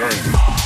game.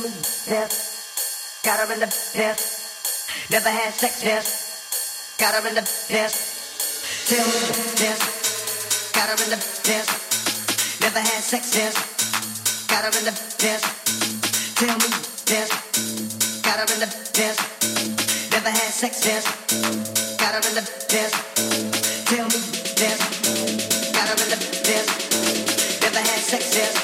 on the. Got her in the piss. Never had sex piss. Got her in the piss. Tell me, piss. Got her in the piss. Never had sex piss. Got her in the piss. Tell me piss. Got her in the piss. Never had sex piss. Got her in the piss. Tell me piss. Got her in the piss. Never had sex piss.